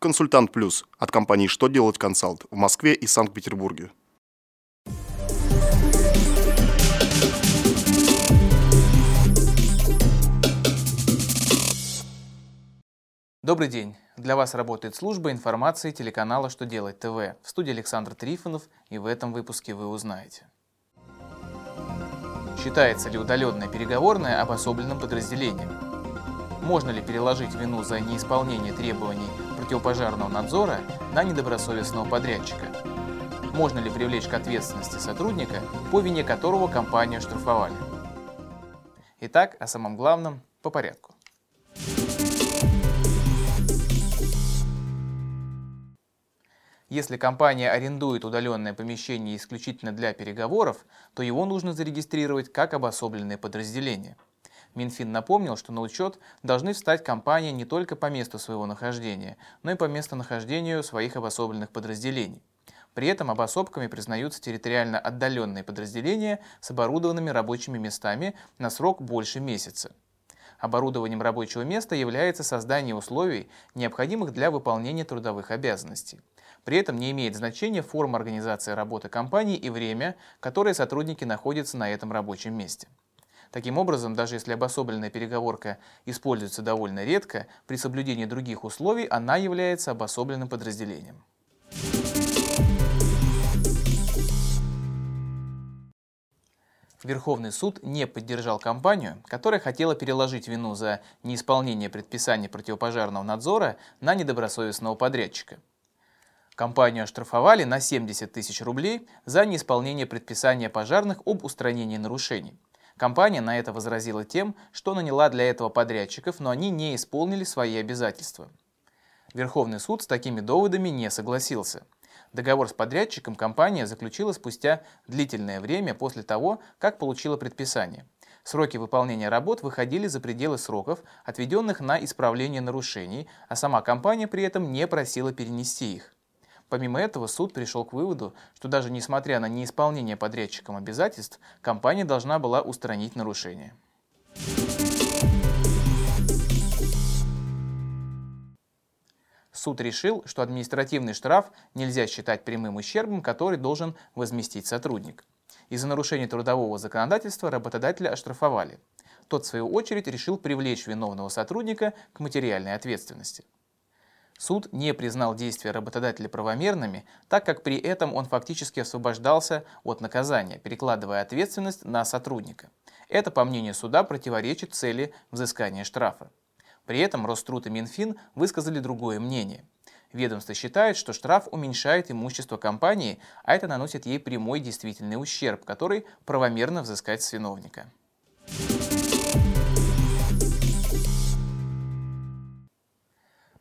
Консультант Плюс от компании «Что делать консалт» в Москве и Санкт-Петербурге. Добрый день! Для вас работает служба информации телеканала «Что делать ТВ». В студии Александр Трифонов, и в этом выпуске вы узнаете. Считается ли удаленная переговорная обособленным подразделением? Можно ли переложить вину за неисполнение требований противопожарного надзора на недобросовестного подрядчика? Можно ли привлечь к ответственности сотрудника, по вине которого компанию штрафовали? Итак, о самом главном по порядку. Если компания арендует удаленное помещение исключительно для переговоров, то его нужно зарегистрировать как обособленное подразделение. Минфин напомнил, что на учет должны встать компании не только по месту своего нахождения, но и по местонахождению своих обособленных подразделений. При этом обособками признаются территориально отдаленные подразделения с оборудованными рабочими местами на срок больше месяца. Оборудованием рабочего места является создание условий, необходимых для выполнения трудовых обязанностей. При этом не имеет значения форма организации работы компании и время, которое сотрудники находятся на этом рабочем месте. Таким образом, даже если обособленная переговорка используется довольно редко, при соблюдении других условий она является обособленным подразделением. Верховный суд не поддержал компанию, которая хотела переложить вину за неисполнение предписаний противопожарного надзора на недобросовестного подрядчика. Компанию оштрафовали на 70 тысяч рублей за неисполнение предписания пожарных об устранении нарушений. Компания на это возразила тем, что наняла для этого подрядчиков, но они не исполнили свои обязательства. Верховный суд с такими доводами не согласился. Договор с подрядчиком компания заключила спустя длительное время после того, как получила предписание. Сроки выполнения работ выходили за пределы сроков, отведенных на исправление нарушений, а сама компания при этом не просила перенести их. Помимо этого, суд пришел к выводу, что даже несмотря на неисполнение подрядчиком обязательств, компания должна была устранить нарушение. Суд решил, что административный штраф нельзя считать прямым ущербом, который должен возместить сотрудник. Из-за нарушения трудового законодательства работодателя оштрафовали. Тот, в свою очередь, решил привлечь виновного сотрудника к материальной ответственности. Суд не признал действия работодателя правомерными, так как при этом он фактически освобождался от наказания, перекладывая ответственность на сотрудника. Это, по мнению суда, противоречит цели взыскания штрафа. При этом Роструд и Минфин высказали другое мнение. Ведомство считает, что штраф уменьшает имущество компании, а это наносит ей прямой действительный ущерб, который правомерно взыскать с виновника.